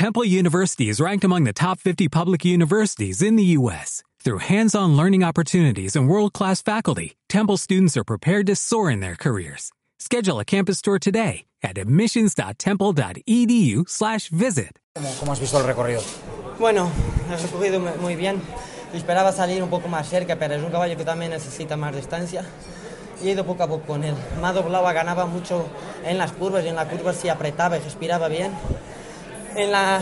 Temple University is ranked among the top 50 public universities in the U.S. Through hands-on learning opportunities and world-class faculty, Temple students are prepared to soar in their careers. Schedule a campus tour today at admissions.temple.edu/visit. ¿Cómo, ¿Cómo, has visto el recorrido? Bueno, el recorrido muy bien. Esperaba salir un poco más cerca, pero es un caballo que también necesita más distancia. Y he ido poco a poco con él. Me ha doblado, ganaba mucho en las curvas y en la curva sí apretaba y respiraba bien. En la,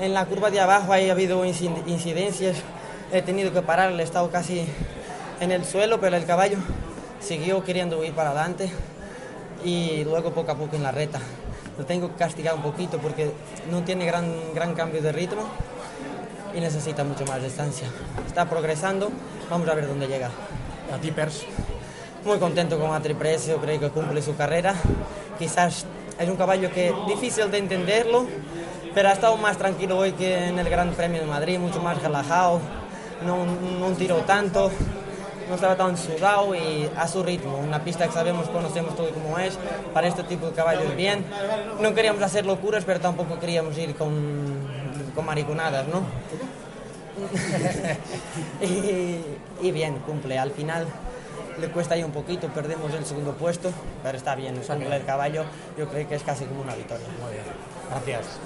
en la curva de abajo ha habido incidencias. He tenido que parar, he estado casi en el suelo, pero el caballo siguió queriendo ir para adelante y luego poco a poco en la reta. Lo tengo que castigar un poquito porque no tiene gran, gran cambio de ritmo y necesita mucho más distancia. Está progresando, vamos a ver dónde llega. A ti, Pers. Muy contento con Atriprecio, creo que cumple su carrera. Quizás es un caballo que difícil de entenderlo, pero ha estado más tranquilo hoy que en el Gran Premio de Madrid, mucho más relajado, no, no tiró tanto, no estaba tan sudado y a su ritmo. Una pista que sabemos, conocemos todo como es, para este tipo de caballos bien. No queríamos hacer locuras, pero tampoco queríamos ir con, con mariconadas, ¿no? y, bien, cumple. Al final le cuesta ahí un poquito, perdemos el segundo puesto, pero está bien, cumple el caballo. Yo creo que es casi como una victoria. Muy bien. Gracias.